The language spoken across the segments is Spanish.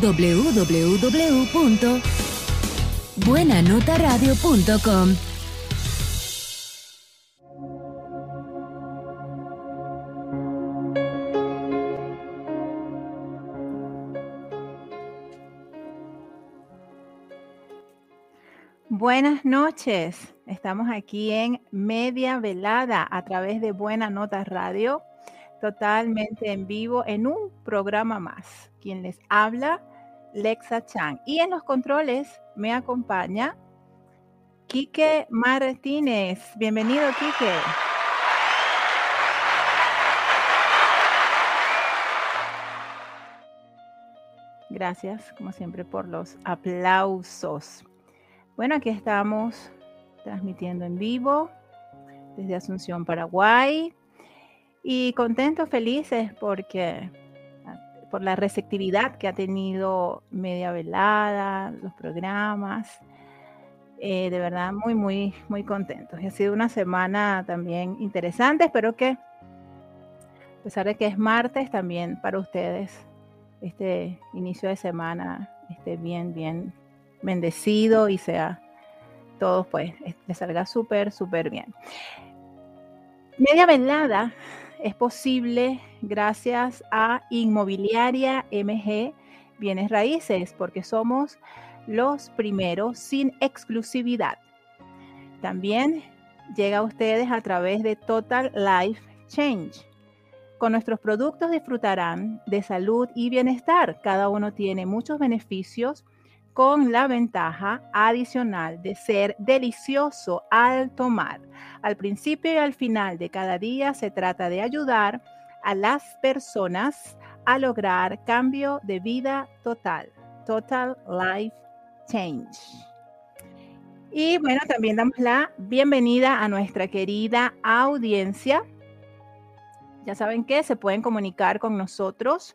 www.buenanotaradio.com. Buenas noches. Estamos aquí en Media Velada a través de Buena Nota Radio, totalmente en vivo en un programa más. Quien les habla, Lexa Chang. Y en los controles me acompaña Quique Martínez. Bienvenido, Quique. Gracias, como siempre, por los aplausos. Bueno, aquí estamos transmitiendo en vivo desde Asunción, Paraguay. Y contentos, felices porque por la receptividad que ha tenido Media Velada, los programas. Eh, de verdad, muy, muy, muy contentos. ha sido una semana también interesante. Espero que, a pesar de que es martes, también para ustedes este inicio de semana esté bien, bien bendecido y sea todo, pues, les salga súper, súper bien. Media velada es posible gracias a Inmobiliaria MG Bienes Raíces, porque somos los primeros sin exclusividad. También llega a ustedes a través de Total Life Change. Con nuestros productos disfrutarán de salud y bienestar. Cada uno tiene muchos beneficios con la ventaja adicional de ser delicioso al tomar. Al principio y al final de cada día se trata de ayudar a las personas a lograr cambio de vida total, total life change. Y bueno, también damos la bienvenida a nuestra querida audiencia. Ya saben que se pueden comunicar con nosotros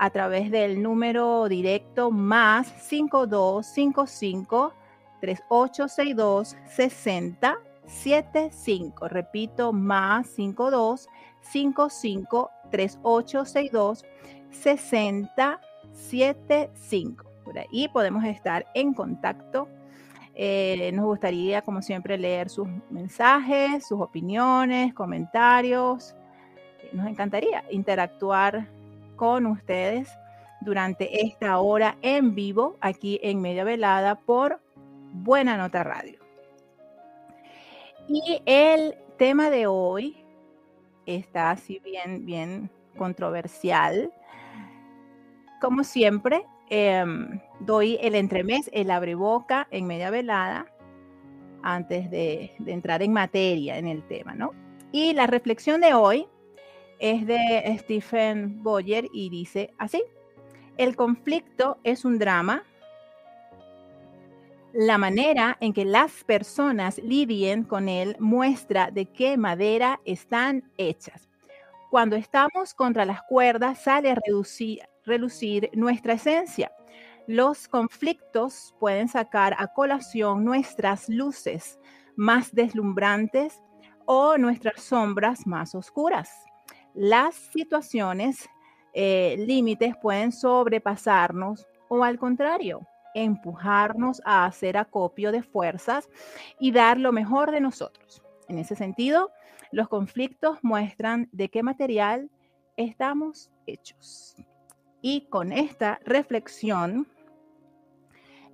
a través del número directo más 5255 3862 6075. Repito, más 5255 3862 6075. Por ahí podemos estar en contacto. Eh, nos gustaría, como siempre, leer sus mensajes, sus opiniones, comentarios. Nos encantaría interactuar con ustedes durante esta hora en vivo aquí en Media Velada por Buena Nota Radio. Y el tema de hoy está así bien, bien controversial. Como siempre, em, doy el entremés, el abreboca en media velada antes de, de, entrar en materia en el tema, ¿no? Y la reflexión de hoy es de Stephen Boyer y dice así, el conflicto es un drama. La manera en que las personas lidien con él muestra de qué madera están hechas. Cuando estamos contra las cuerdas sale a reducir, relucir nuestra esencia. Los conflictos pueden sacar a colación nuestras luces más deslumbrantes o nuestras sombras más oscuras las situaciones eh, límites pueden sobrepasarnos o al contrario, empujarnos a hacer acopio de fuerzas y dar lo mejor de nosotros. En ese sentido, los conflictos muestran de qué material estamos hechos. Y con esta reflexión,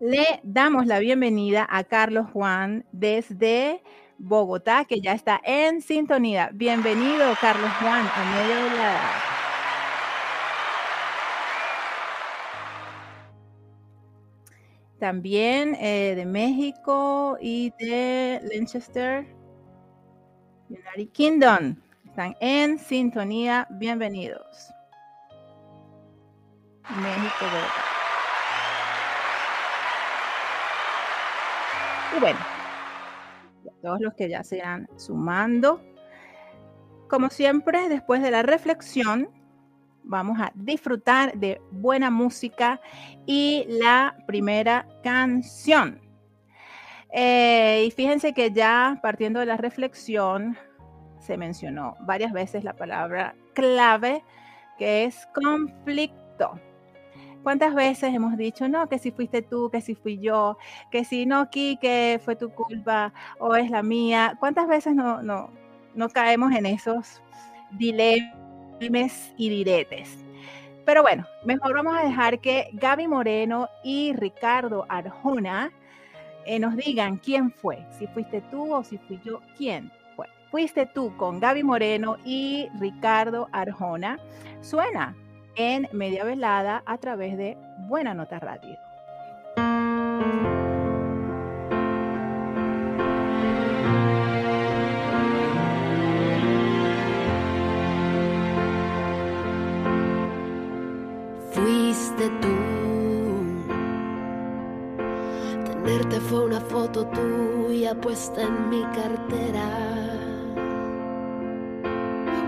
le damos la bienvenida a Carlos Juan desde Bogotá, que ya está en sintonía. Bienvenido, Carlos Juan, a medio de la... También eh, de México y de Lancaster, United Kingdom. Están en sintonía. Bienvenidos. México, Bogotá. Y bueno, todos los que ya se irán sumando. Como siempre, después de la reflexión, vamos a disfrutar de buena música y la primera canción. Eh, y fíjense que ya partiendo de la reflexión, se mencionó varias veces la palabra clave, que es conflicto. ¿Cuántas veces hemos dicho, no, que si fuiste tú, que si fui yo, que si no, que fue tu culpa o es la mía? ¿Cuántas veces no, no, no caemos en esos dilemas y diretes? Pero bueno, mejor vamos a dejar que Gaby Moreno y Ricardo Arjona eh, nos digan quién fue, si fuiste tú o si fui yo, quién fue. Fuiste tú con Gaby Moreno y Ricardo Arjona. Suena en Media Velada a través de Buena Nota Radio. Fuiste tú. Tenerte fue una foto tuya puesta en mi cartera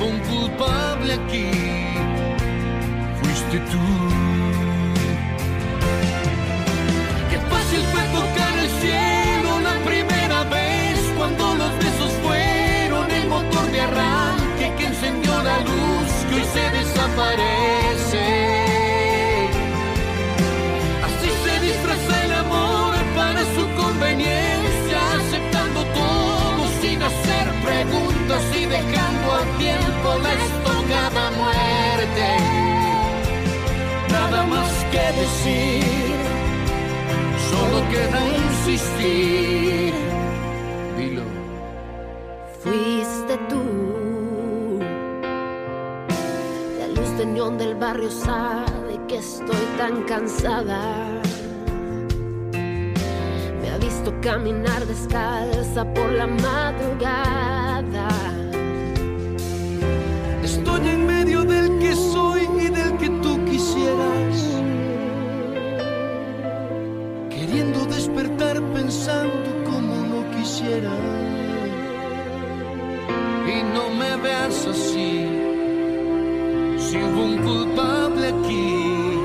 un culpable aquí, fuiste tú. Qué fácil fue tocar el cielo la primera vez cuando los besos fueron el motor de arranque que encendió la luz que hoy se desaparece. Así se disfraza el amor para su conveniencia, aceptando todo sin hacer preguntas y dejando tiempo la estocada muerte. Nada más que decir, solo queda insistir. Dilo. Fuiste tú. La luz de neón del barrio sabe que estoy tan cansada visto caminar descalza por la madrugada. Estoy en medio del que soy y del que tú quisieras. Queriendo despertar pensando como no quisiera. Y no me veas así. Si hubo un culpable aquí,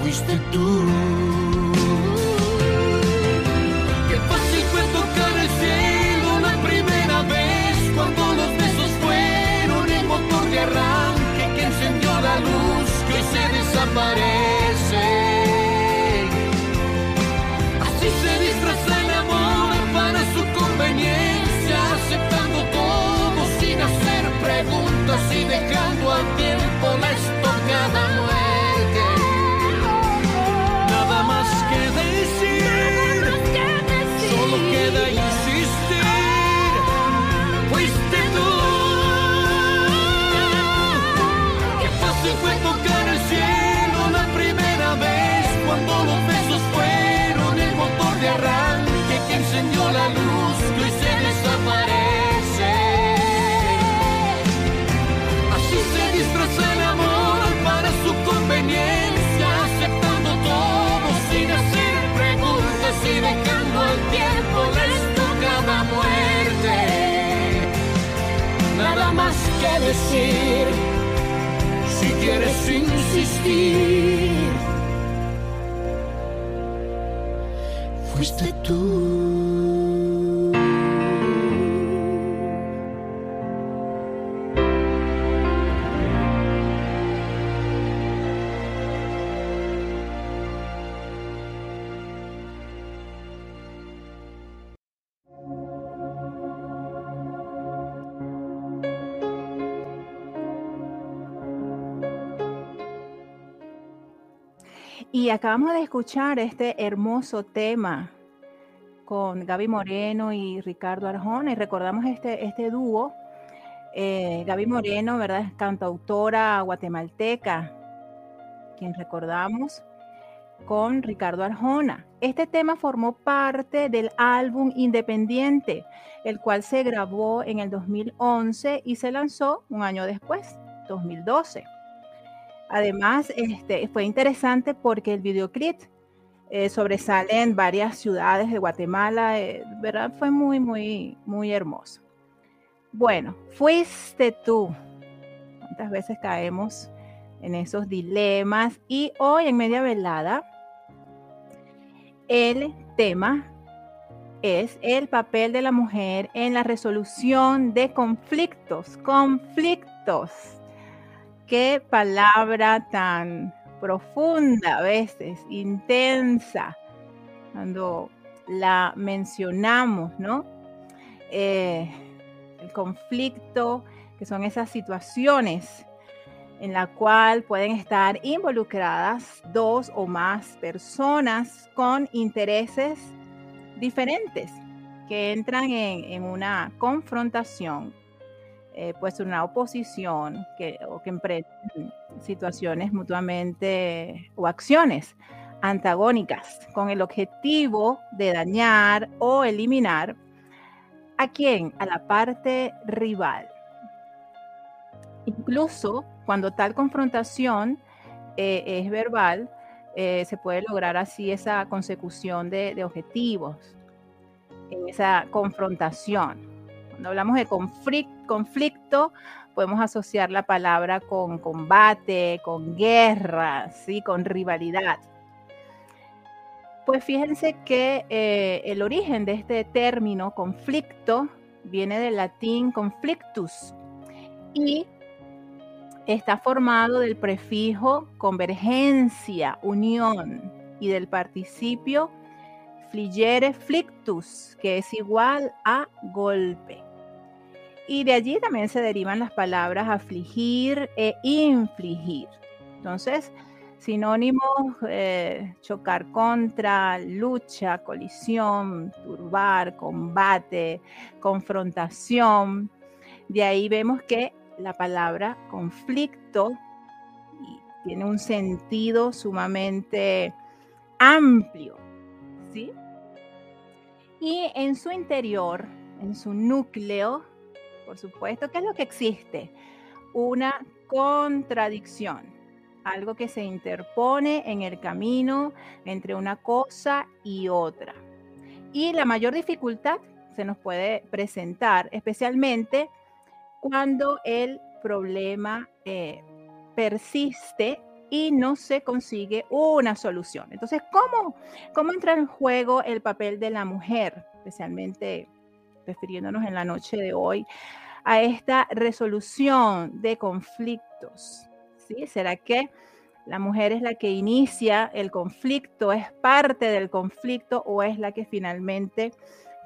fuiste tú. Así se disfraza el amor para su conveniencia, aceptando todo sin hacer preguntas y dejando que decir si quieres insistir. Fuiste tú. Y acabamos de escuchar este hermoso tema con Gaby Moreno y Ricardo Arjona y recordamos este, este dúo. Eh, Gaby Moreno, ¿verdad? Cantautora guatemalteca, quien recordamos, con Ricardo Arjona. Este tema formó parte del álbum Independiente, el cual se grabó en el 2011 y se lanzó un año después, 2012. Además, este, fue interesante porque el videoclip eh, sobresale en varias ciudades de Guatemala, eh, ¿verdad? Fue muy, muy, muy hermoso. Bueno, fuiste tú. ¿Cuántas veces caemos en esos dilemas? Y hoy en media velada, el tema es el papel de la mujer en la resolución de conflictos. Conflictos qué palabra tan profunda a veces, intensa, cuando la mencionamos, ¿no? Eh, el conflicto, que son esas situaciones en la cual pueden estar involucradas dos o más personas con intereses diferentes que entran en, en una confrontación eh, pues una oposición que, o que emprenden situaciones mutuamente o acciones antagónicas con el objetivo de dañar o eliminar a quién, a la parte rival. Incluso cuando tal confrontación eh, es verbal, eh, se puede lograr así esa consecución de, de objetivos en esa confrontación. Cuando hablamos de conflicto, podemos asociar la palabra con combate, con guerra, ¿sí? con rivalidad. Pues fíjense que eh, el origen de este término conflicto viene del latín conflictus y está formado del prefijo convergencia, unión y del participio fligere flictus, que es igual a golpe. Y de allí también se derivan las palabras afligir e infligir. Entonces, sinónimos, eh, chocar contra, lucha, colisión, turbar, combate, confrontación. De ahí vemos que la palabra conflicto tiene un sentido sumamente amplio, ¿sí? Y en su interior, en su núcleo, por supuesto, ¿qué es lo que existe? Una contradicción, algo que se interpone en el camino entre una cosa y otra. Y la mayor dificultad se nos puede presentar, especialmente cuando el problema eh, persiste y no se consigue una solución. Entonces, ¿cómo, ¿cómo entra en juego el papel de la mujer, especialmente refiriéndonos en la noche de hoy a esta resolución de conflictos? ¿sí? ¿Será que la mujer es la que inicia el conflicto, es parte del conflicto o es la que finalmente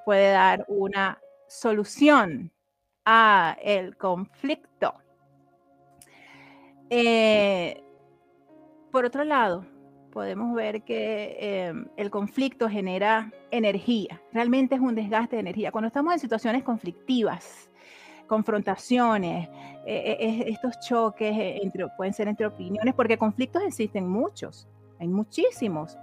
puede dar una solución a el conflicto? Eh, por otro lado, podemos ver que em, el conflicto genera energía, realmente es un desgaste de energía. Cuando estamos en situaciones conflictivas, confrontaciones, e, e, estos choques e, entre, pueden ser entre opiniones, porque conflictos existen muchos, hay muchísimos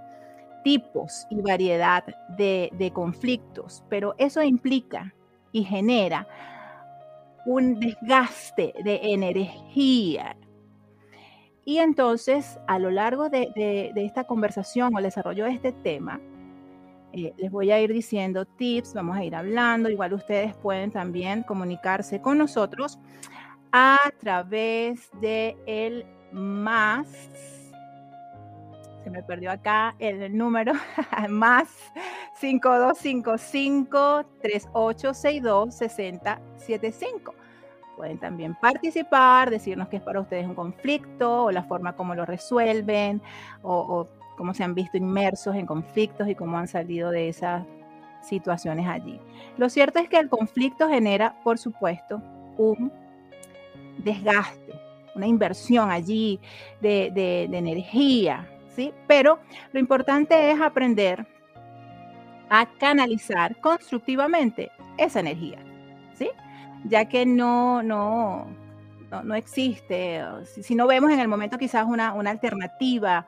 tipos y variedad de conflictos, pero eso implica y genera un desgaste de energía y entonces, a lo largo de, esta conversación o el desarrollo de este tema, eh, les voy a ir diciendo tips, vamos a ir hablando, igual ustedes pueden también comunicarse con nosotros a través de el más, se me perdió acá el número, más 5255 3862 6075 Pueden también participar, decirnos qué es para ustedes un conflicto o la forma como lo resuelven o, cómo se han visto inmersos en conflictos y cómo han salido de esas situaciones allí. Lo cierto es que el conflicto genera, por supuesto, un desgaste, una inversión allí de, energía, ¿sí? Pero lo importante es aprender a canalizar constructivamente esa energía, ¿sí? Ya que no, no, no, existe, si, no vemos en el momento quizás una, una alternativa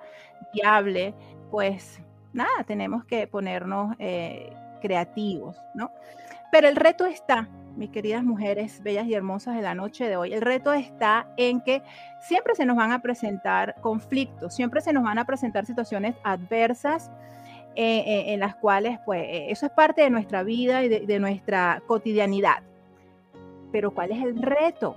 viable, pues nada, tenemos que ponernos eh, creativos, ¿no? Pero el reto está, mis queridas mujeres bellas y hermosas de la noche de hoy, el reto está en que siempre se nos van a presentar conflictos, siempre se nos van a presentar situaciones adversas eh, eh, en las cuales, pues, eso es parte de nuestra vida y de nuestra cotidianidad. Pero ¿cuál es el reto?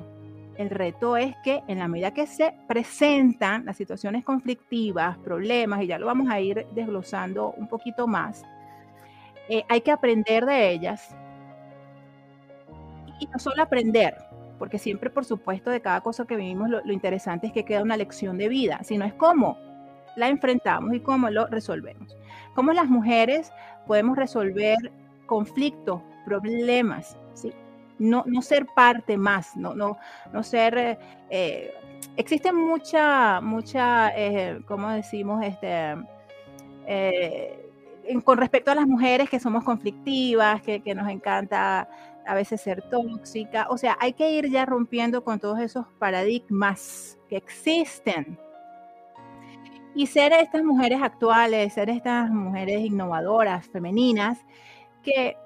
El reto es que en la medida que se presentan las situaciones conflictivas, problemas, y ya lo vamos a ir desglosando un poquito más, eh, hay que aprender de ellas. Y no solo aprender, porque siempre, por supuesto, de cada cosa que vivimos, lo, lo interesante es que queda una lección de vida, sino es cómo la enfrentamos y cómo lo resolvemos. Cómo las mujeres podemos resolver conflictos, problemas, ¿sí? No, no ser parte más, no, no, no ser... Eh, eh, existe mucha, mucha, eh, ¿cómo decimos? Este, con respecto a las mujeres que somos conflictivas, que, que nos encanta a veces ser tóxica. O sea, hay que ir ya rompiendo con todos esos paradigmas que existen. Y ser estas mujeres actuales, ser estas mujeres innovadoras, femeninas, que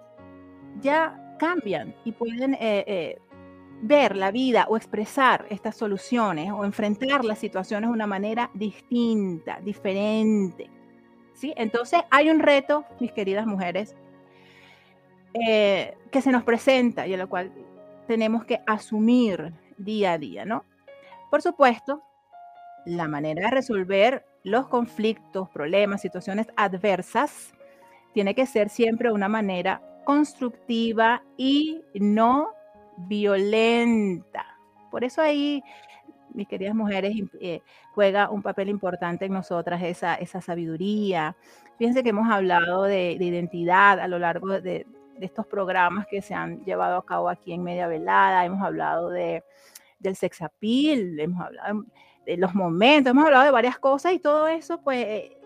ya cambian y pueden eh, eh, ver la vida o expresar estas soluciones o enfrentar las situaciones de una manera distinta, diferente. ¿sí? Entonces hay un reto, mis queridas mujeres, eh, que se nos presenta y a lo cual tenemos que asumir día a día, ¿no? Por supuesto, la manera de resolver los conflictos, problemas, situaciones adversas, tiene que ser siempre una manera constructiva y no violenta. Por eso ahí, mis queridas mujeres, eh, juega un papel importante en nosotras esa, esa sabiduría. Fíjense que hemos hablado de, identidad a lo largo de, estos programas que se han llevado a cabo aquí en Media Velada. Hemos hablado de, del sex appeal, hemos hablado de los momentos, hemos hablado de varias cosas y todo eso, pues, eh,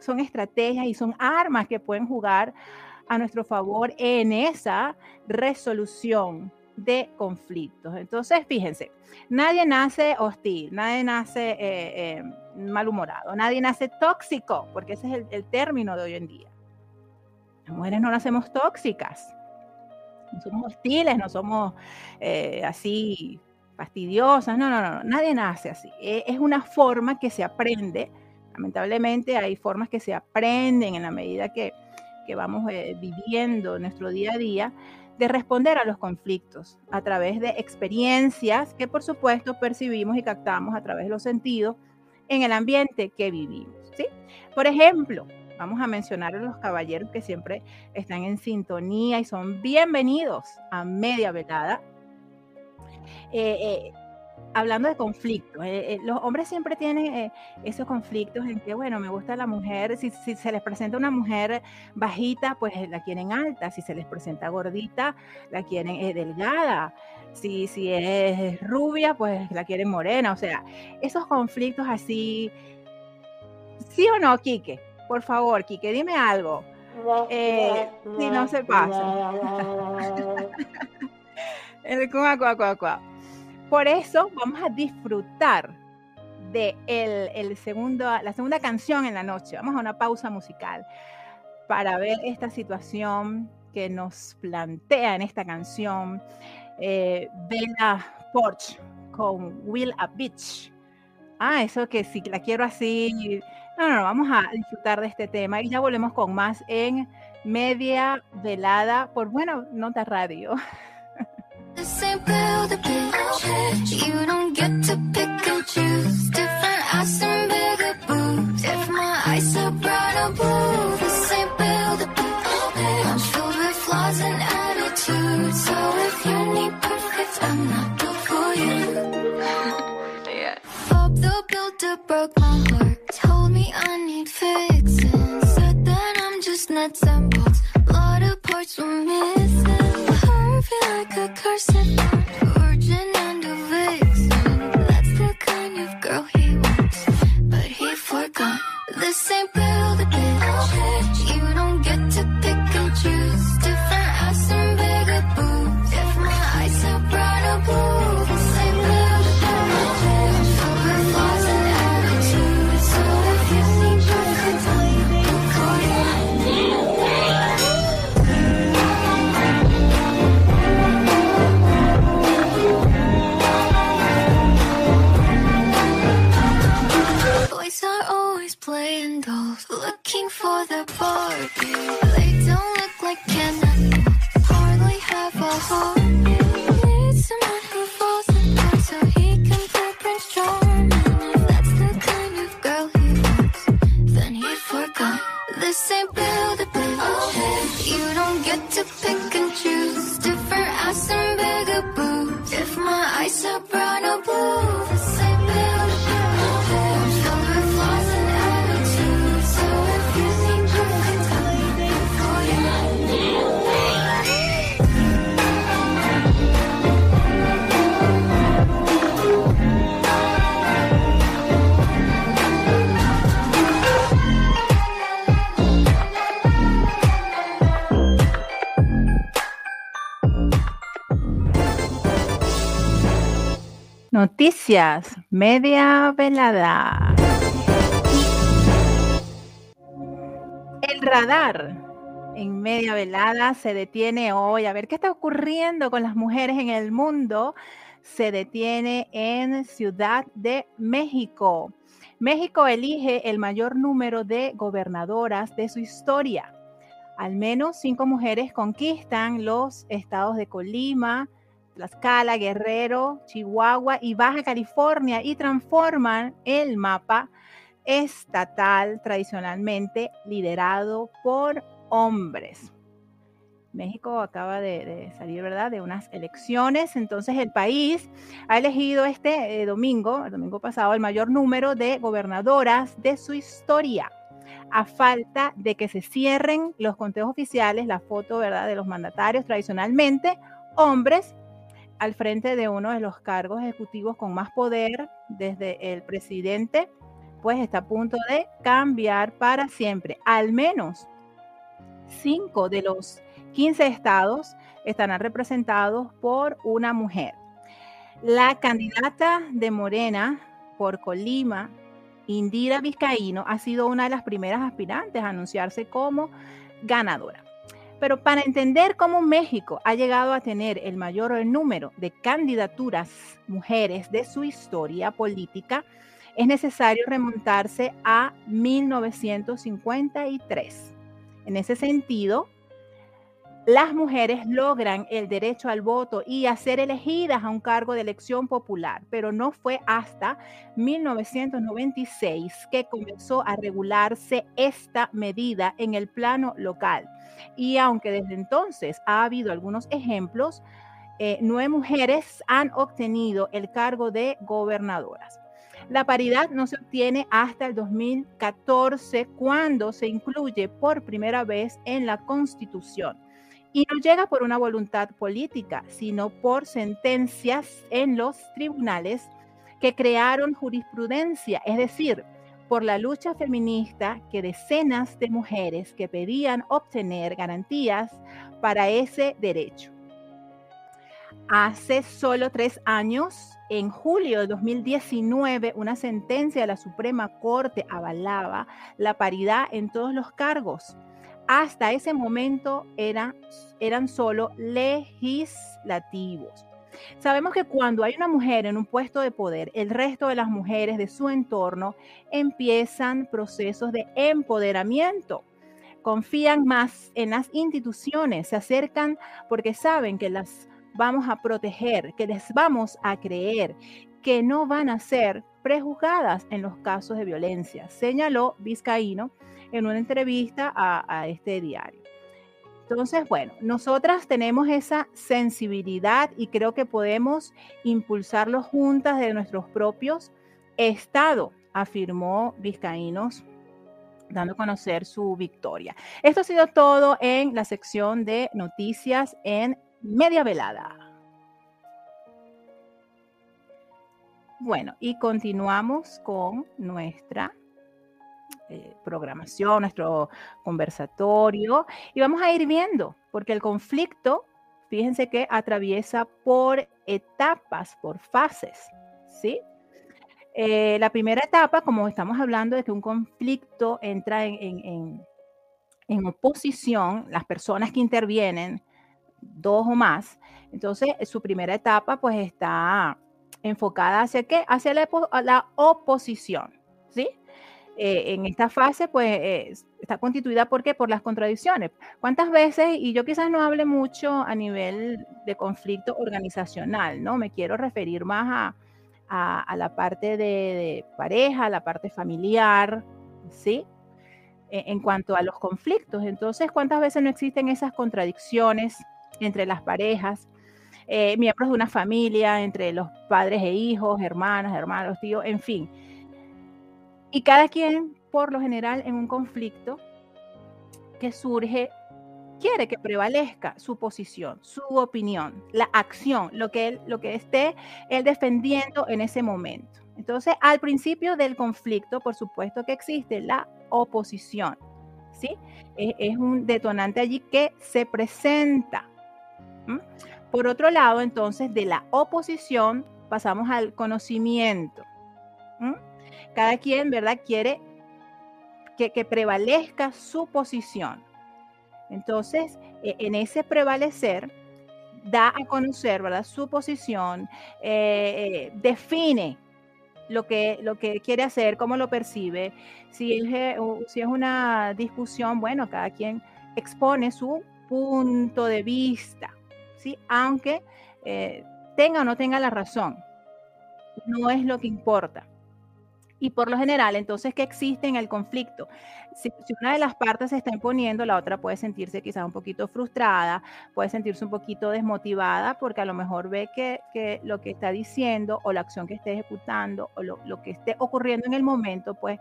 son estrategias y son armas que pueden jugar a nuestro favor en esa resolución de conflictos. Entonces, fíjense, nadie nace hostil, nadie nace eh, eh, malhumorado, nadie nace tóxico, porque ese es el, término de hoy en día. Las mujeres no nacemos tóxicas, no somos hostiles, no somos eh, así fastidiosas, no, no, no, nadie nace así. E, es una forma que se aprende, lamentablemente hay formas que se aprenden en la medida que que vamos eh, viviendo en nuestro día a día, de responder a los conflictos a través de experiencias que por supuesto percibimos y captamos a través de los sentidos en el ambiente que vivimos. ¿sí? Por ejemplo, vamos a mencionar a los caballeros que siempre están en sintonía y son bienvenidos a Media Velada. Eh, eh, hablando de conflictos, eh, eh, los hombres siempre tienen eh, esos conflictos en que, bueno, me gusta la mujer, si, se les presenta una mujer bajita, pues la quieren alta, si se les presenta gordita, la quieren delgada, si, si es rubia, pues la quieren morena, o sea, esos conflictos así, ¿sí o no, Quique? Por favor, Quique, dime algo. si no se pasa. El cuá, cuá, cuá, cuá. Por eso vamos a disfrutar de el, segundo, la segunda canción en la noche. Vamos a una pausa musical para ver esta situación que nos plantea en esta canción eh, Bella Porch con Will a Beach. Ah, eso que si la quiero así. No, no, no, vamos a disfrutar de este tema y ya volvemos con más en media velada por, bueno, Nota Radio. build a bitch. You don't get to pick and choose. Different ass and bigger boobs. If my eyes are bright or blue, this ain't build a bitch. I'm filled with flaws and attitudes. So if you need perfect, I'm not built for you. Yeah. The builder broke my heart. Told me I need fixing. Said that I'm just nuts and bolts. Lot of words were missing. I feel like a curse virgin and a vixen. That's the kind of girl he wants, but he forgot. This ain't build a bitch. Media velada. El radar en media velada se detiene hoy. A ver qué está ocurriendo con las mujeres en el mundo. Se detiene en Ciudad de México. México elige el mayor número de gobernadoras de su historia. Al menos cinco mujeres conquistan los estados de Colima, Tlaxcala, Guerrero, Chihuahua y Baja California y transforman el mapa estatal tradicionalmente liderado por hombres. México acaba de, salir, ¿verdad?, de unas elecciones. Entonces el país ha elegido este eh, domingo, el domingo pasado, el mayor número de gobernadoras de su historia. A falta de que se cierren los conteos oficiales, la foto, ¿verdad?, de los mandatarios tradicionalmente, hombres al frente de uno de los cargos ejecutivos con más poder desde el presidente, pues está a punto de cambiar para siempre. Al menos cinco de los 15 estados estarán representados por una mujer. La candidata de Morena por Colima, Indira Vizcaíno, ha sido una de las primeras aspirantes a anunciarse como ganadora. Pero para entender cómo México ha llegado a tener el mayor número de candidaturas mujeres de su historia política, es necesario remontarse a 1953. En ese sentido, las mujeres logran el derecho al voto y a ser elegidas a un cargo de elección popular, pero no fue hasta 1996 que comenzó a regularse esta medida en el plano local. Y aunque desde entonces ha habido algunos ejemplos, eh, nueve mujeres han obtenido el cargo de gobernadoras. La paridad no se obtiene hasta el 2014 cuando se incluye por primera vez en la Constitución. Y no llega por una voluntad política, sino por sentencias en los tribunales que crearon jurisprudencia, es decir, por la lucha feminista que decenas de mujeres que pedían obtener garantías para ese derecho. Hace solo tres años, en julio de 2019, una sentencia de la Suprema Corte avalaba la paridad en todos los cargos. Hasta ese momento era, eran solo legislativos. Sabemos que cuando hay una mujer en un puesto de poder, el resto de las mujeres de su entorno empiezan procesos de empoderamiento. Confían más en las instituciones, se acercan porque saben que las vamos a proteger, que les vamos a creer, que no van a ser prejuzgadas en los casos de violencia, señaló Vizcaíno en una entrevista a, este diario. Entonces, bueno, nosotras tenemos esa sensibilidad y creo que podemos impulsarlo juntas de nuestros propios estados, afirmó Vizcaínos dando a conocer su victoria. Esto ha sido todo en la sección de noticias en media velada. Bueno, y continuamos con nuestra eh, programación, nuestro conversatorio, y vamos a ir viendo, porque el conflicto, fíjense que atraviesa por etapas, por fases, ¿sí? Eh, la primera etapa, como estamos hablando de que un conflicto entra en, en, en, en oposición, las personas que intervienen, dos o más, entonces su primera etapa pues está enfocada hacia qué? Hacia la, la oposición. Eh, en esta fase, pues eh, está constituida ¿por qué? por las contradicciones. ¿Cuántas veces, y yo quizás no hable mucho a nivel de conflicto organizacional, ¿no? Me quiero referir más a, a, la parte de, de, pareja, a la parte familiar, ¿sí? E, en cuanto a los conflictos. Entonces, ¿cuántas veces no existen esas contradicciones entre las parejas? Eh, miembros de una familia, entre los padres e hijos, hermanas, hermanos, tíos, en fin y cada quien, por lo general, en un conflicto que surge, quiere que prevalezca su posición, su opinión, la acción, lo que, él, lo que esté defendiendo en ese momento. Entonces, al principio del conflicto, por supuesto que existe la oposición, ¿sí? Es, un detonante allí que se presenta. Por otro lado, entonces, de la oposición pasamos al conocimiento cada quien, ¿verdad? Quiere que, prevalezca su posición. Entonces, e, en ese prevalecer, da a conocer, ¿verdad? Su posición, eh, eh, define lo que, lo que quiere hacer, cómo lo percibe. Si es, eh, si es una discusión, bueno, cada quien expone su punto de vista, ¿sí? Aunque tenga o no tenga la razón, no es lo que importa. Y por lo general, entonces, ¿qué existe en el conflicto? Si, una de las partes se está imponiendo, la otra puede sentirse quizás un poquito frustrada, puede sentirse un poquito desmotivada porque a lo mejor ve que, lo que está diciendo o la acción que esté ejecutando o lo, que esté ocurriendo en el momento, pues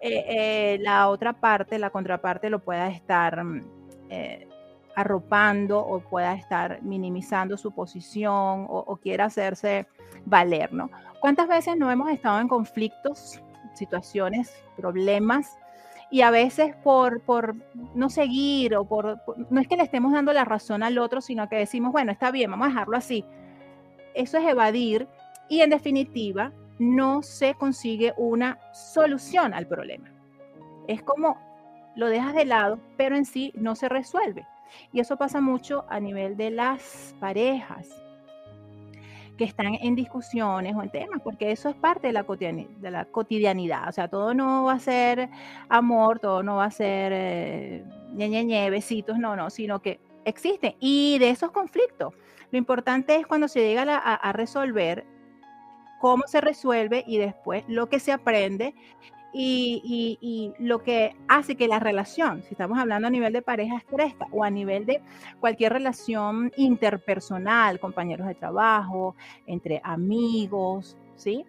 eh, eh, la otra parte, la contraparte, lo pueda estar mm, eh, arropando o pueda estar minimizando su posición o, o quiera hacerse valer, ¿no? ¿Cuántas veces no hemos estado en conflictos, situaciones, problemas? Y a veces por, por no seguir o por, no es que le estemos dando la razón al otro, sino que decimos, bueno, está bien, vamos a dejarlo así. Eso es evadir y en definitiva no se consigue una solución al problema. Es como lo dejas de lado, pero en sí no se resuelve. Y eso pasa mucho a nivel de las parejas que están en discusiones o en temas, porque eso es parte de la, cotidianidad. O sea, todo no va a ser amor, todo no va a ser eh, ñe, besitos, no, no, sino que existen. Y de esos conflictos, lo importante es cuando se llega a resolver, cómo se resuelve y después lo que se aprende y, lo que hace que la relación, si estamos hablando a nivel de parejas, crezca o a nivel de cualquier relación interpersonal, compañeros de trabajo, entre amigos, ¿sí?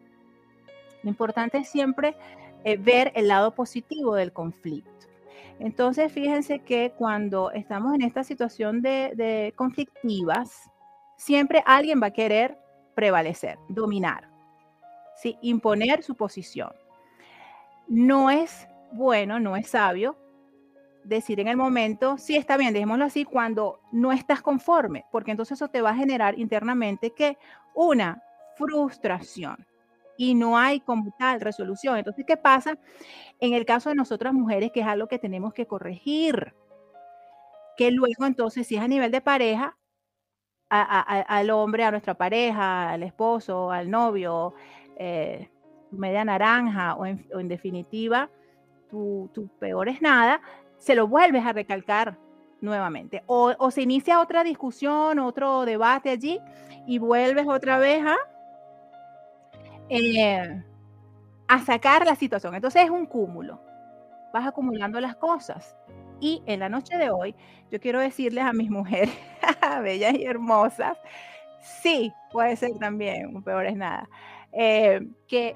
Lo importante es siempre eh, ver el lado positivo del conflicto. Entonces, fíjense que cuando estamos en esta situación de, de conflictivas, siempre alguien va a querer prevalecer, dominar, ¿sí? imponer su posición no es bueno, no es sabio decir en el momento, sí está bien, dejémoslo así, cuando no estás conforme, porque entonces eso te va a generar internamente que una frustración y no hay como tal resolución. Entonces, ¿qué pasa en el caso de nosotras mujeres, que es algo que tenemos que corregir? Que luego entonces, si es a nivel de pareja, al hombre, a nuestra pareja, al esposo, al novio, eh, media naranja o en, definitiva tu, peor es nada, se lo vuelves a recalcar nuevamente. O, se inicia otra discusión, otro debate allí y vuelves otra vez a, eh, a sacar la situación. Entonces es un cúmulo. Vas acumulando las cosas. Y en la noche de hoy, yo quiero decirles a mis mujeres bellas y hermosas, sí, puede ser también, peor es nada, eh, que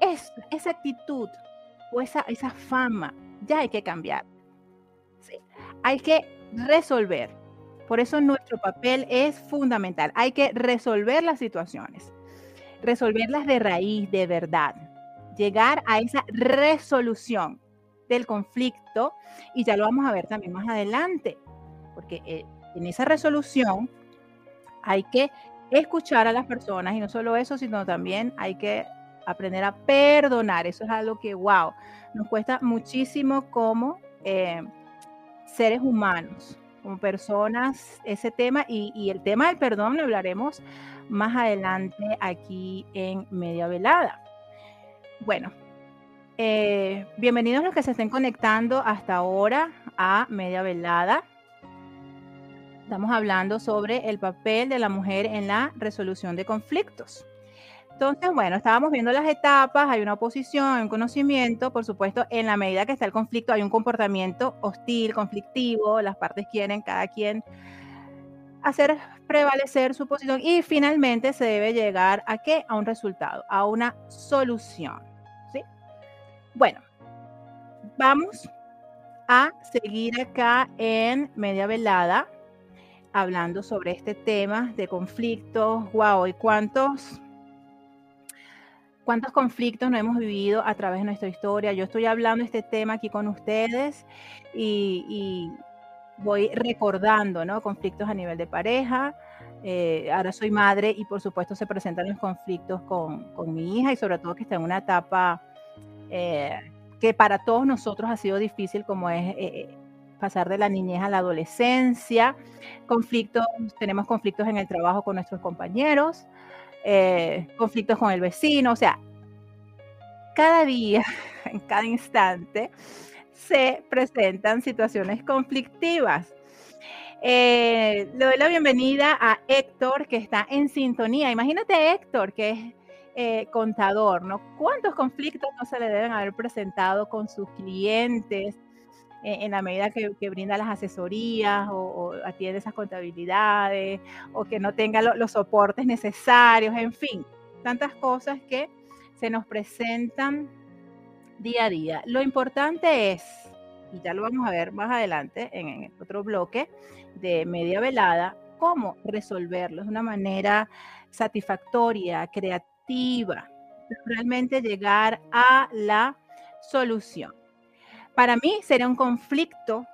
es, esa actitud o esa, fama ya hay que cambiar. Hay que resolver. Por eso nuestro papel es fundamental. Hay que resolver las situaciones, resolverlas de raíz, de verdad, llegar a esa resolución del conflicto y ya lo vamos a ver también más adelante, porque eh, en esa resolución hay que escuchar a las personas y no solo eso, sino también hay que aprender a perdonar. Eso es algo que, wow, nos cuesta muchísimo como eh, seres humanos, como personas, ese tema. Y, el tema del perdón lo hablaremos más adelante aquí en Media Velada. Bueno, Eh, bienvenidos los que se estén conectando hasta ahora a Media Velada. Estamos hablando sobre el papel de la mujer en la resolución de conflictos. Entonces, bueno, estábamos viendo las etapas, hay una oposición, hay un conocimiento, por supuesto, en la medida que está el conflicto hay un comportamiento hostil, conflictivo, las partes quieren cada quien hacer prevalecer su posición y finalmente se debe llegar a qué? A un resultado, a una solución. ¿sí? Bueno, vamos a seguir acá en media velada hablando sobre este tema de conflictos. Wow, ¿y cuántos cuántos conflictos no hemos vivido a través de nuestra historia. Yo estoy hablando este tema aquí con ustedes y, y voy recordando, ¿no? Conflictos a nivel de pareja. Eh, ahora soy madre y por supuesto se presentan los conflictos con, con mi hija y sobre todo que está en una etapa eh, que para todos nosotros ha sido difícil como es eh, pasar de la niñez a la adolescencia. Conflictos, tenemos conflictos en el trabajo con nuestros compañeros, eh, conflictos con el vecino, o sea, cada día, en cada instante, se presentan situaciones conflictivas. Eh, le doy la bienvenida a Héctor, que está en sintonía. Imagínate Héctor, que es eh, contador, ¿no? ¿Cuántos conflictos no se le deben haber presentado con sus clientes en la medida que, brinda las asesorías o, atiende esas contabilidades o que no tenga lo, los soportes necesarios, en fin, tantas cosas que se nos presentan día a día. Lo importante es, y ya lo vamos a ver más adelante en, en otro bloque de media velada, cómo resolverlo de una manera satisfactoria, creativa, realmente llegar a la solución. Para mí sería un conflicto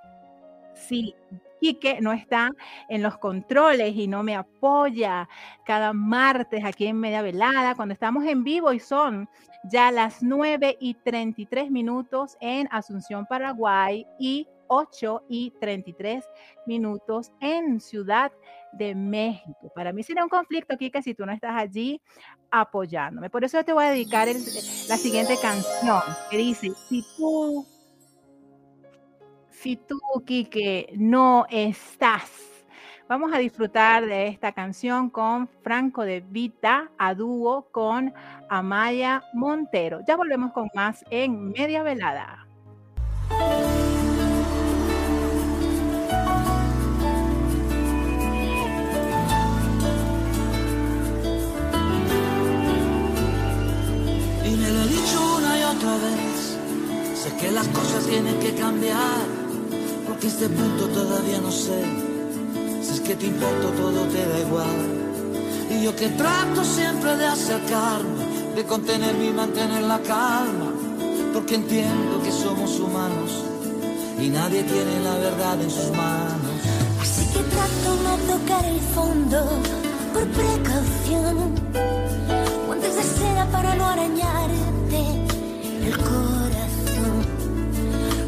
si Quique no está en los controles y no me apoya cada martes aquí en Media Velada, cuando estamos en vivo y son ya las 9 y 33 minutos en Asunción, Paraguay y 8 y 33 minutos en Ciudad de México. Para mí sería un conflicto, Kike, si tú no estás allí apoyándome. Por eso te voy a dedicar la siguiente canción que dice, si tú si tú, Quique, no estás. Vamos a disfrutar de esta canción con Franco de Vita a dúo con Amaya Montero. Ya volvemos con más en Media Velada. Este punto todavía no sé. Si es que te importo, todo te da igual. Y yo que trato siempre de acercarme, de contenerme y mantener la calma. Porque entiendo que somos humanos y nadie tiene la verdad en sus manos. Así que trato no tocar el fondo por precaución. Guantes de seda para no arañarte el corazón.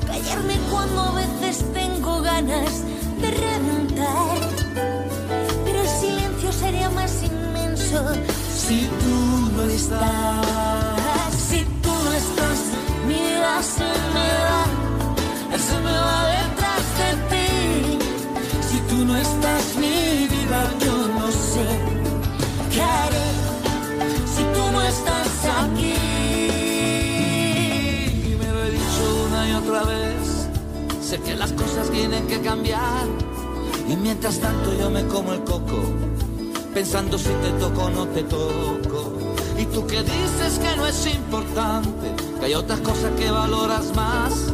Callarme cuando a tengo ganas de reventar. Pero el silencio sería más inmenso Si tú no estás, si tú no estás. Mi vida Sé que las cosas tienen que cambiar. Y mientras tanto yo me como el coco. Pensando si te toco o no te toco. Y tú que dices que no es importante. Que hay otras cosas que valoras más.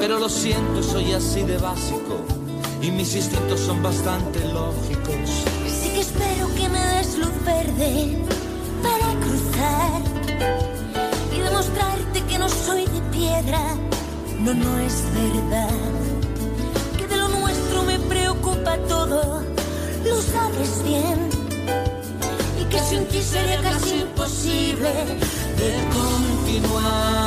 Pero lo siento, soy así de básico. Y mis instintos son bastante lógicos. Sí que espero que me des luz verde para cruzar y demostrarte que no soy de piedra. No, no es verdad. Que de lo nuestro me preocupa todo, lo sabes bien. Y que sin ti sería casi imposible De continuar.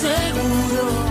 Seguro.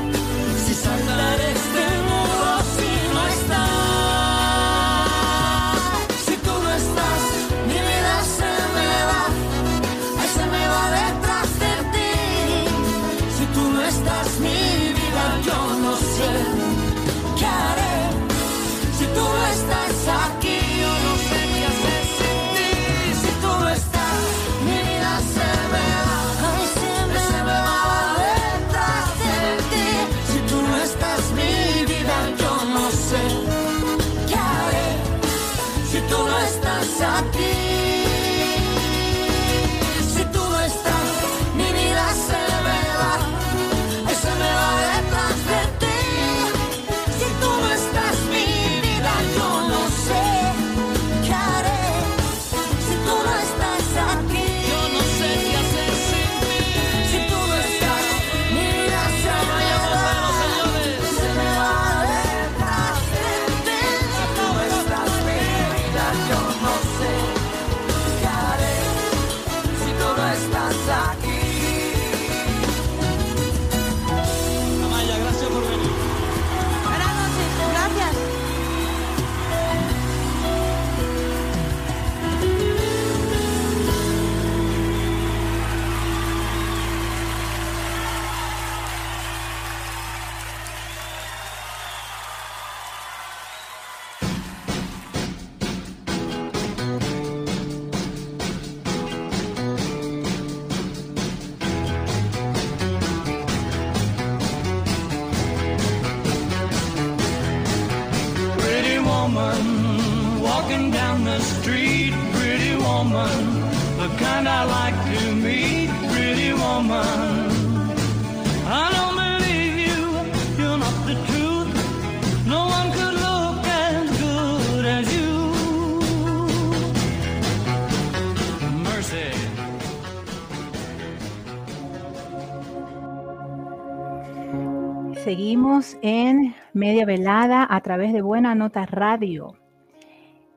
Media velada a través de Buena Nota Radio.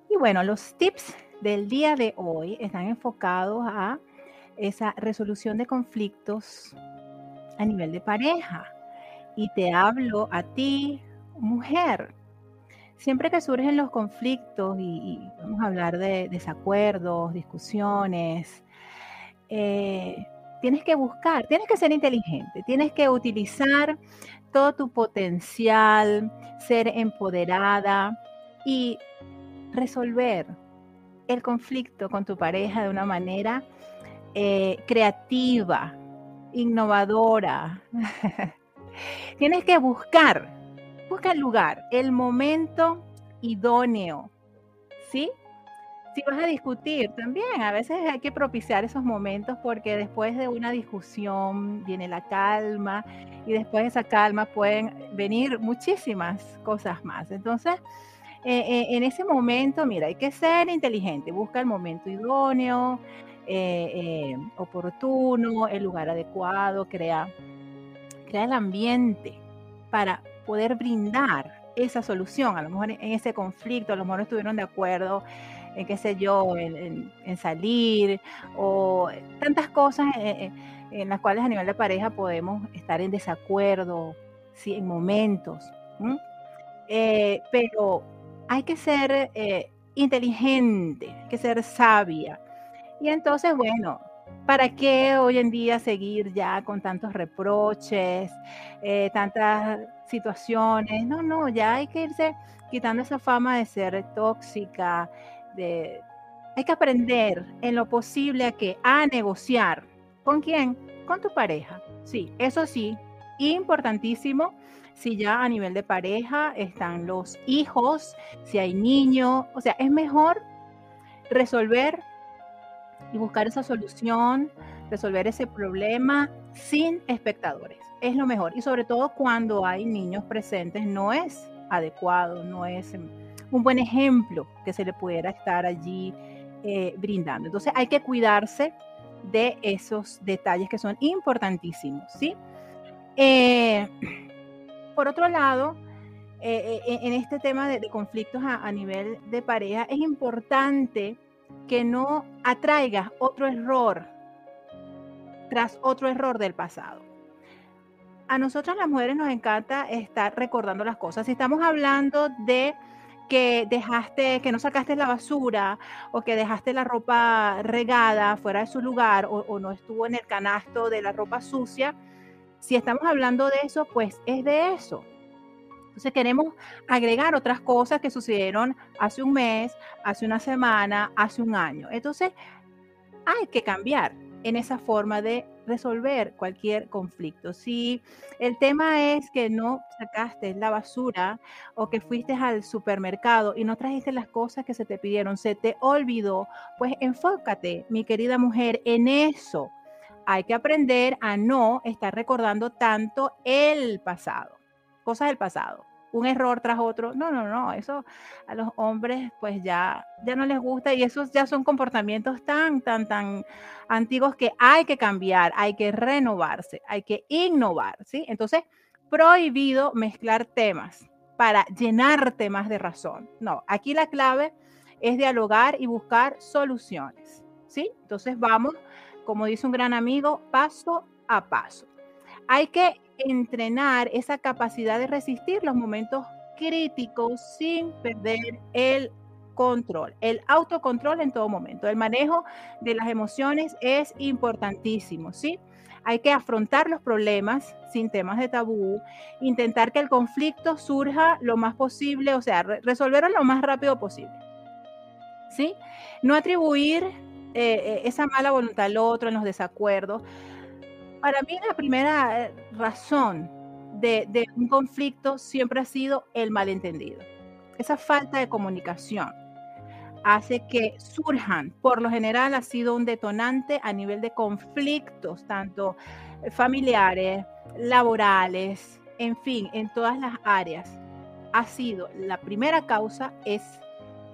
Y bueno, los tips del día de hoy están enfocados a esa resolución de conflictos a nivel de pareja. Y te hablo a ti, mujer. Siempre que surgen los conflictos y, vamos a hablar de desacuerdos, discusiones, eh, tienes que buscar, tienes que ser inteligente, tienes que utilizar todo tu potencial, ser empoderada y resolver el conflicto con tu pareja de una manera eh, creativa, innovadora. tienes que buscar, busca el lugar, el momento idóneo, ¿sí? Si vas a discutir también, a veces hay que propiciar esos momentos porque después de una discusión viene la calma y después de esa calma pueden venir muchísimas cosas más. Entonces, eh, eh, en ese momento, mira, hay que ser inteligente, busca el momento idóneo, eh, oportuno, el lugar adecuado, crea, crea el ambiente para poder brindar esa solución. A lo mejor en ese conflicto, a lo mejor no estuvieron de acuerdo en qué sé yo, en, en- en salir o tantas cosas eh, eh, en las cuales a nivel de pareja podemos estar en desacuerdo, sí, en momentos. ¿m? Eh, pero hay que ser eh, inteligente, hay que ser sabia. Y entonces, bueno, ¿para qué hoy en día seguir ya con tantos reproches, eh, tantas situaciones? No, no, ya hay que irse quitando esa fama de ser tóxica, Hay que aprender en lo posible a que a negociar. ¿Con quién? Con tu pareja. Sí, eso sí, importantísimo. Si ya a nivel de pareja están los hijos, si hay niños, o sea, es mejor resolver y buscar esa solución, resolver ese problema sin espectadores. Es lo mejor. Y sobre todo cuando hay niños presentes, no es adecuado, no es un buen ejemplo que se le pudiera estar allí eh, brindando. Entonces hay que cuidarse de esos detalles que son importantísimos, ¿sí? Eh, por otro lado, eh, en este tema de, de conflictos a, a nivel de pareja, es importante que no atraigas otro error tras otro error del pasado. a nosotras las mujeres nos encanta estar recordando las cosas. Si estamos hablando de que dejaste, que no sacaste la basura o que dejaste la ropa regada fuera de su lugar o, o no estuvo en el canasto de la ropa sucia, si estamos hablando de eso, pues es de eso. Entonces queremos agregar otras cosas que sucedieron hace un mes, hace una semana, hace un año. Entonces hay que cambiar en esa forma de resolver cualquier conflicto. Si el tema es que no sacaste la basura o que fuiste al supermercado y no trajiste las cosas que se te pidieron, se te olvidó, pues enfócate, mi querida mujer, en eso. Hay que aprender a no estar recordando tanto el pasado cosas del pasado, un error tras otro. No, no, no, eso a los hombres pues ya, ya no les gusta y esos ya son comportamientos tan, tan, tan antiguos que hay que cambiar, hay que renovarse, hay que innovar, ¿sí? Entonces, prohibido mezclar temas para llenarte más de razón. No, aquí la clave es dialogar y buscar soluciones, ¿sí? Entonces vamos, como dice un gran amigo, paso a paso. Hay que entrenar esa capacidad de resistir los momentos críticos sin perder el control, el autocontrol en todo momento. El manejo de las emociones es importantísimo, ¿sí? Hay que afrontar los problemas sin temas de tabú, intentar que el conflicto surja lo más posible, o sea, resolverlo lo más rápido posible. ¿Sí? No atribuir eh, eh, esa mala voluntad al otro en los desacuerdos, para mí la primera eh, razón de, un conflicto siempre ha sido el malentendido. Esa falta de comunicación hace que surjan, por lo general ha sido un detonante a nivel de conflictos, tanto familiares, laborales, en fin, en todas las áreas. Ha sido la primera causa es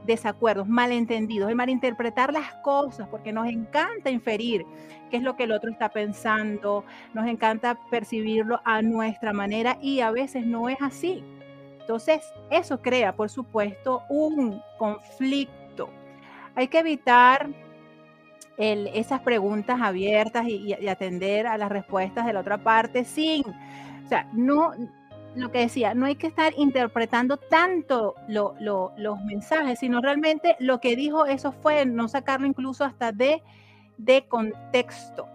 desacuerdos, malentendidos, el malinterpretar las cosas, porque nos encanta inferir qué es lo que el otro está pensando, nos encanta percibirlo a nuestra manera y a veces no es así. Entonces, eso crea, por supuesto, un conflicto. Hay que evitar esas preguntas abiertas y, y, atender a las respuestas de la otra parte sin, o sea, no, lo que decía, no hay que estar interpretando tanto los mensajes, sino realmente lo que dijo eso fue no sacarlo incluso hasta de, de contexto.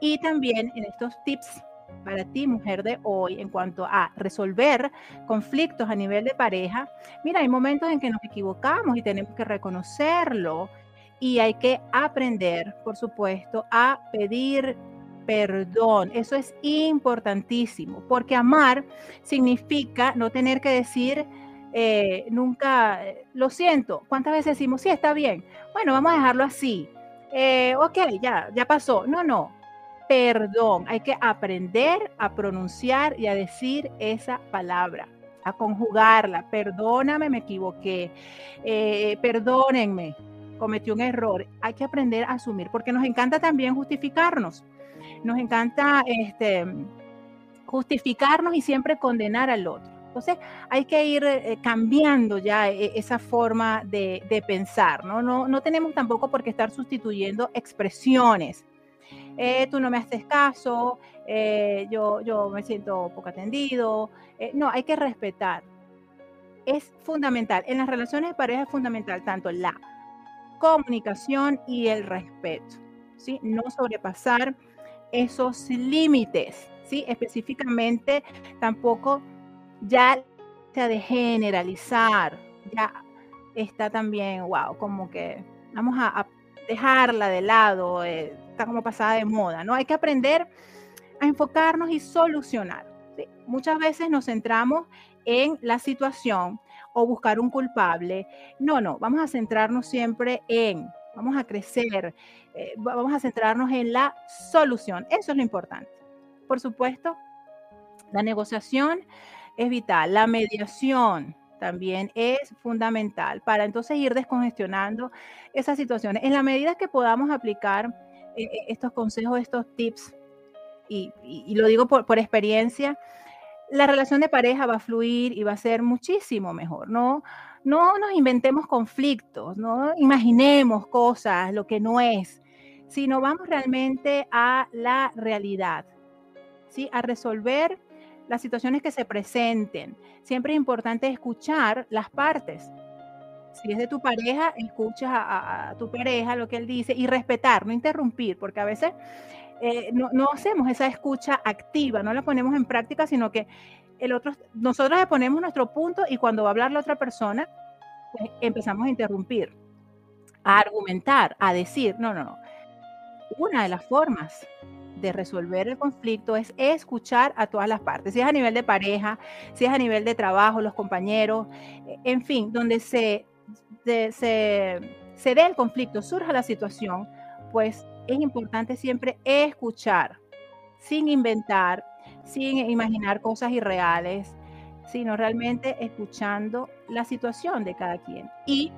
Y también en estos tips para ti, mujer de hoy, en cuanto a resolver conflictos a nivel de pareja, mira, hay momentos en que nos equivocamos y tenemos que reconocerlo y hay que aprender, por supuesto, a pedir perdón. Eso es importantísimo, porque amar significa no tener que decir eh, nunca, eh, lo siento. ¿Cuántas veces decimos, sí, está bien? Bueno, vamos a dejarlo así. Eh, ok, ya, ya pasó. No, no. Perdón. Hay que aprender a pronunciar y a decir esa palabra, a conjugarla. Perdóname, me equivoqué. perdónenme, cometí un error. Hay que aprender a asumir, porque nos encanta también justificarnos nos encanta este, justificarnos y siempre condenar al otro. Entonces hay que ir eh, cambiando ya eh, esa forma de, pensar, ¿no? ¿no? ¿no? tenemos tampoco por qué estar sustituyendo expresiones. Eh, tú no me haces caso, yo, yo me siento poco atendido. no, hay que respetar. Es fundamental. En las relaciones de pareja es fundamental tanto la comunicación y el respeto. ¿sí? No sobrepasar esos límites, ¿sí? Específicamente, tampoco ya de generalizar, ya está también, wow, como que vamos a, dejarla de lado, eh, está como pasada de moda, ¿no? Hay que aprender a enfocarnos y solucionar. Muchas veces nos centramos en la situación o buscar un culpable. No, no, vamos a centrarnos siempre en vamos a crecer, eh, vamos a centrarnos en la solución. Eso es lo importante. Por supuesto, la negociación es vital, la mediación también es fundamental para entonces ir descongestionando esas situaciones. En la medida que podamos aplicar eh, eh, estos consejos, estos tips, y, lo digo por, por experiencia, la relación de pareja va a fluir y va a ser muchísimo mejor, ¿no? No nos inventemos conflictos, no imaginemos cosas, lo que no es, sino vamos realmente a la realidad, ¿sí? a resolver las situaciones que se presenten. Siempre es importante escuchar las partes. Si es de tu pareja, escuchas a, a- a tu pareja lo que él dice y respetar, no interrumpir, porque a veces eh, no, no hacemos esa escucha activa, no la ponemos en práctica, sino que el otro, nosotros le ponemos nuestro punto y cuando va a hablar la otra persona, pues, empezamos a interrumpir, a argumentar, a decir, no, no, no. Una de las formas de resolver el conflicto es escuchar a todas las partes, si es a nivel de pareja, si es a nivel de trabajo, los compañeros, en fin, donde se, de- se, se dé el conflicto, surja la situación, pues es importante siempre escuchar, sin inventar, sin imaginar cosas irreales, sino realmente escuchando la situación de cada quien y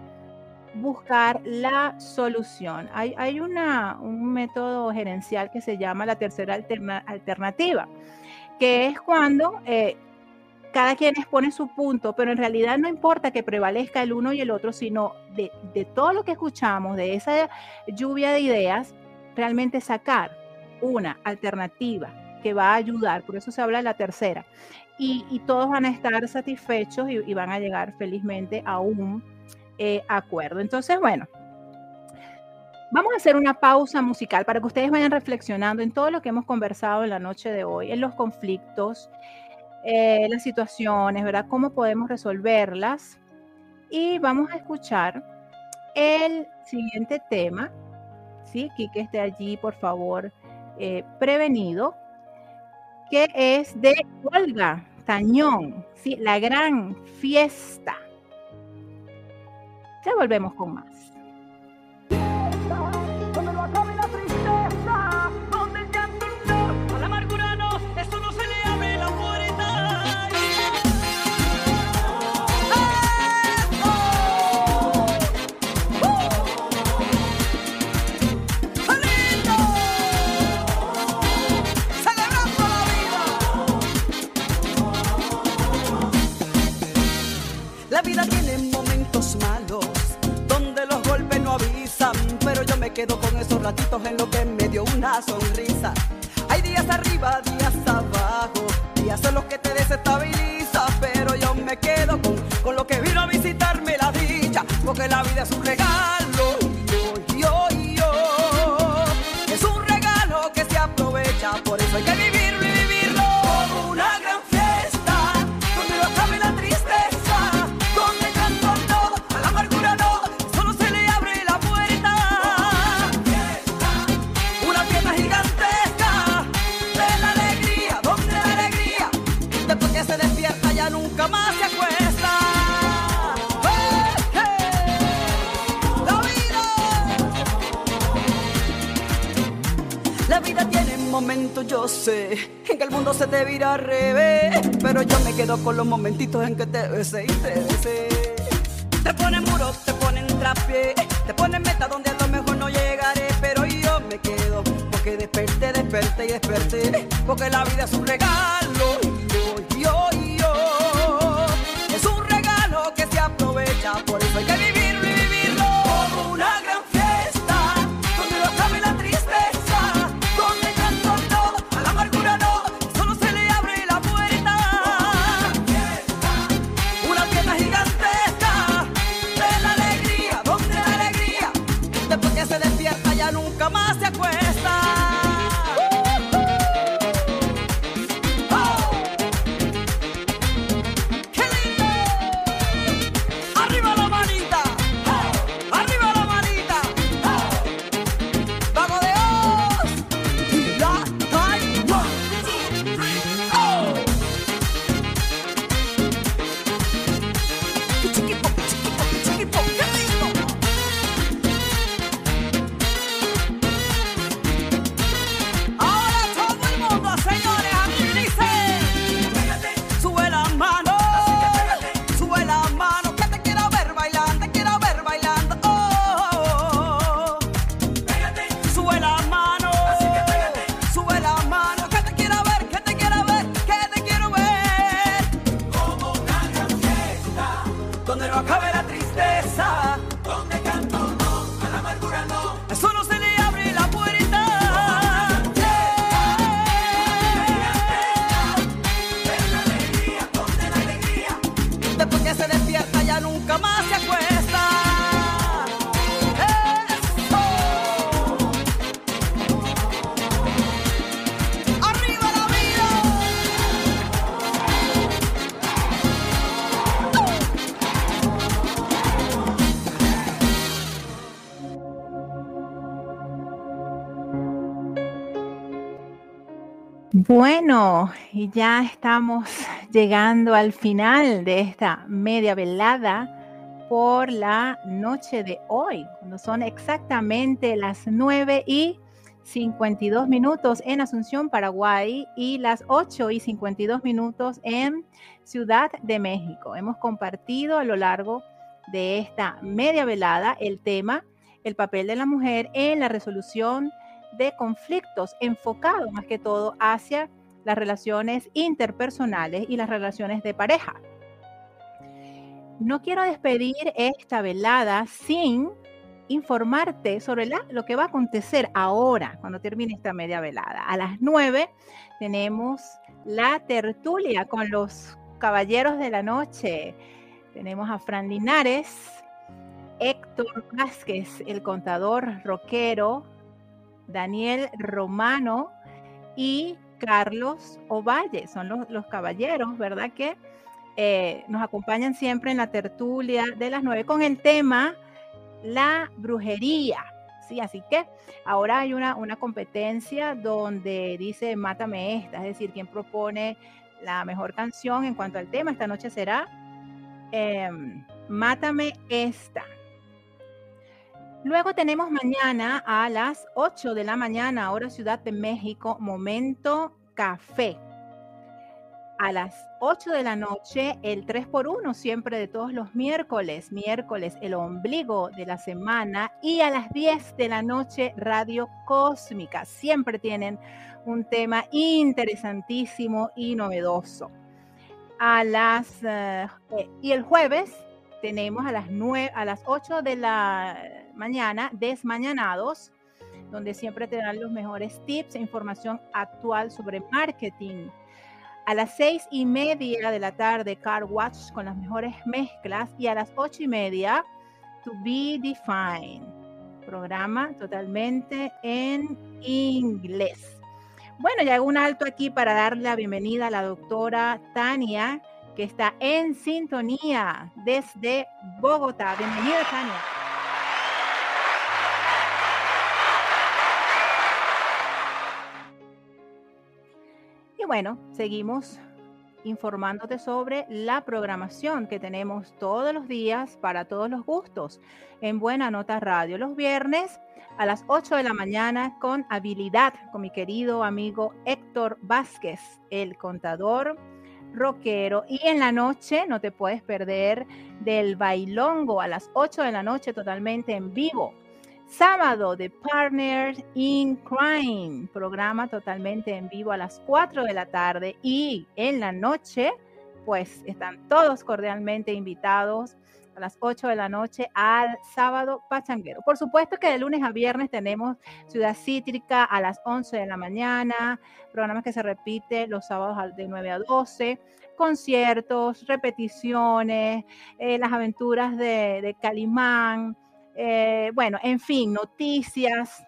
buscar la solución. Hay, un método gerencial que se llama la tercera alterna- alternativa, que es cuando eh, cada quien expone su punto, pero en realidad no importa que prevalezca el uno y el otro, sino de, de todo lo que escuchamos, de esa lluvia de ideas, realmente sacar una alternativa que va a ayudar, por eso se habla de la tercera, y, todos van a estar satisfechos y, y van a llegar felizmente a un eh, acuerdo. Entonces, bueno, vamos a hacer una pausa musical para que ustedes vayan reflexionando en todo lo que hemos conversado en la noche de hoy, en los conflictos, eh, las situaciones, ¿verdad? Cómo podemos resolverlas. Y vamos a escuchar el siguiente tema. ¿Sí? Quique esté allí, por favor, eh, prevenido, que es de Olga Tañón, ¿sí? La gran fiesta. Ya volvemos con más. Momentitos en nunca más se acuesta. Y ya estamos llegando al final de esta media velada por la noche de hoy, cuando son exactamente las 9 y 52 minutos en Asunción, Paraguay, y las 8 y 52 minutos en Ciudad de México. Hemos compartido a lo largo de esta media velada el tema, el papel de la mujer en la resolución de conflictos, enfocado más que todo hacia las relaciones interpersonales y las relaciones de pareja. No quiero despedir esta velada sin informarte sobre lo que va a acontecer ahora, cuando termine esta media velada. A las 9 tenemos la tertulia con los caballeros de la noche. Tenemos a Fran Linares, Héctor Vázquez, el contador rockero, Daniel Romano y Carlos Ovalle. Son los, caballeros, ¿verdad? Que eh, nos acompañan siempre en la tertulia de las nueve con el tema la brujería. Sí, así que ahora hay una, una competencia donde dice mátame esta, es decir, quien propone la mejor canción en cuanto al tema. Esta noche será em, Mátame esta. Luego tenemos mañana a las 8 de la mañana, hora Ciudad de México, Momento Café. A las 8 de la noche, el 3x1, siempre de todos los miércoles, miércoles, el ombligo de la semana. Y a las 10 de la noche, Radio Cósmica. Siempre tienen un tema interesantísimo y novedoso. A las, eh, y el jueves tenemos a las, 9, a las 8 de la mañana, Desmañanados, donde siempre te dan los mejores tips e información actual sobre marketing. A las seis y media de la tarde, Car Watch con las mejores mezclas. Y a las ocho y media, To Be Defined. Programa totalmente en inglés. Bueno, ya hago un alto aquí para darle la bienvenida a la doctora Tania, que está en sintonía desde Bogotá. Bienvenida, Tania. Bueno, seguimos informándote sobre la programación que tenemos todos los días para todos los gustos en Buena Nota Radio. Los viernes a las 8 de la mañana con habilidad con mi querido amigo Héctor Vázquez, el contador rockero. Y en la noche no te puedes perder del bailongo a las 8 de la noche totalmente en vivo. Sábado de Partners in Crime, programa totalmente en vivo a las 4 de la tarde y en la noche, pues están todos cordialmente invitados a las 8 de la noche al sábado pachanguero. Por supuesto que de lunes a viernes tenemos Ciudad Cítrica a las 11 de la mañana, programas que se repite los sábados de 9 a 12, conciertos, repeticiones, eh, las aventuras de, de Calimán, eh, bueno, en fin, noticias,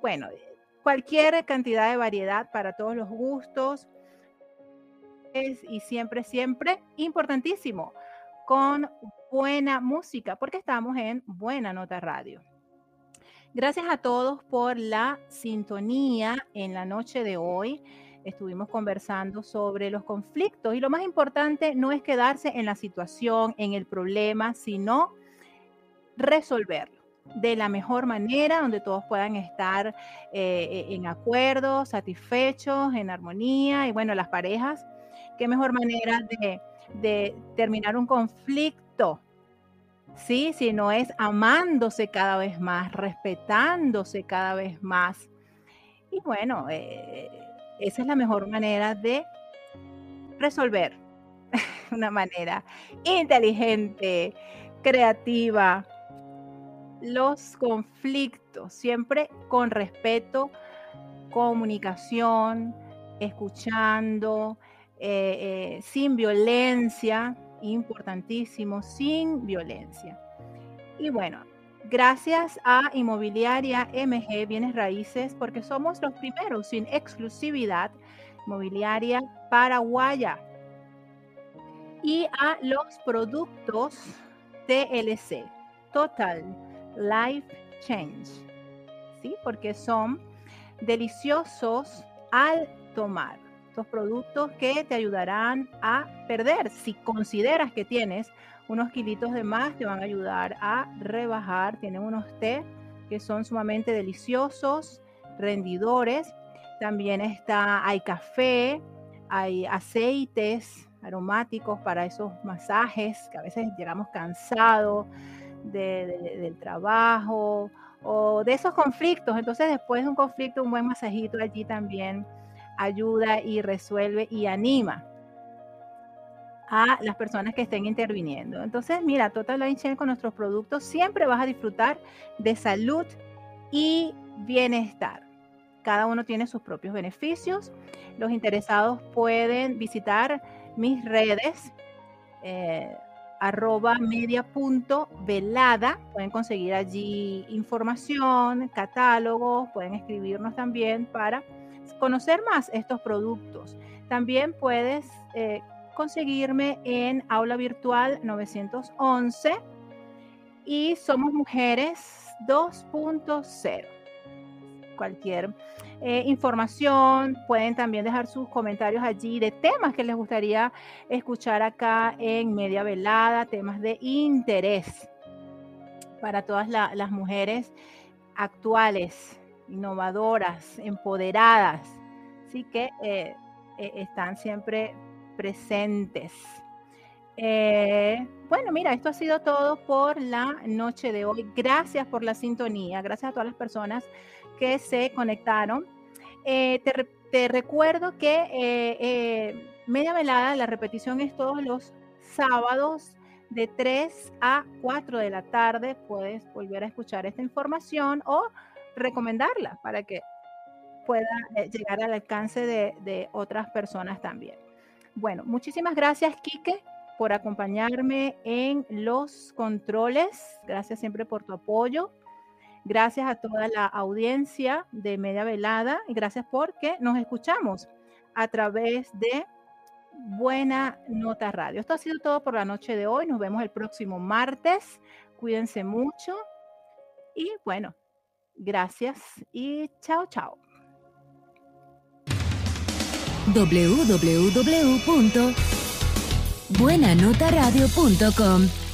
bueno, cualquier cantidad de variedad para todos los gustos. Es, y siempre, siempre, importantísimo, con buena música, porque estamos en Buena Nota Radio. Gracias a todos por la sintonía en la noche de hoy. Estuvimos conversando sobre los conflictos y lo más importante no es quedarse en la situación, en el problema, sino resolverlo de la mejor manera, donde todos puedan estar eh, en acuerdo, satisfechos, en armonía. Y bueno, las parejas, qué mejor manera de, terminar un conflicto, ¿sí? Si no es amándose cada vez más, respetándose cada vez más. Y bueno, eh, esa es la mejor manera de resolver, una manera inteligente, creativa, los conflictos, siempre con respeto, comunicación, escuchando, eh, eh, sin violencia importantísimo, sin violencia. Y bueno, gracias a Inmobiliaria MG Bienes Raíces, porque somos los primeros sin exclusividad inmobiliaria paraguaya. Y a los productos TLC, Total Life Change, ¿sí? Porque son deliciosos al tomar. Estos productos que te ayudarán a perder. Si consideras que tienes unos kilitos de más, te van a ayudar a rebajar. Tienen unos té que son sumamente deliciosos, rendidores. También está, hay café, hay aceites aromáticos para esos masajes que a veces llegamos cansados del trabajo o de esos conflictos. Entonces, después de un conflicto, un buen masajito allí también ayuda y resuelve y anima a las personas que estén interviniendo. Entonces, mira, Total Line Share con nuestros productos siempre vas a disfrutar de salud y bienestar. Cada uno tiene sus propios beneficios. Los interesados pueden visitar mis redes, eh, arroba media punto velada. Pueden conseguir allí información, catálogos, pueden escribirnos también para conocer más estos productos. También puedes eh, conseguirme en aula virtual 911 y somos mujeres 2.0 cualquier eh, información. Pueden también dejar sus comentarios allí de temas que les gustaría escuchar acá en Media Velada, temas de interés para todas las mujeres actuales, innovadoras, empoderadas, sí que eh, eh, están siempre presentes. bueno, mira, esto ha sido todo por la noche de hoy. Gracias por la sintonía, gracias a todas las personas que se conectaron. Eh, te, recuerdo que eh, eh, media velada, la repetición es todos los sábados de 3 a 4 de la tarde. Puedes volver a escuchar esta información o recomendarla para que pueda llegar al alcance de, de otras personas también. Bueno, muchísimas gracias, Quique, por acompañarme en los controles. Gracias siempre por tu apoyo. Gracias a toda la audiencia de Media Velada y gracias porque nos escuchamos a través de Buena Nota Radio. Esto ha sido todo por la noche de hoy. Nos vemos el próximo martes. Cuídense mucho. Y bueno, gracias y chao, chao. www.buenanotaradio.com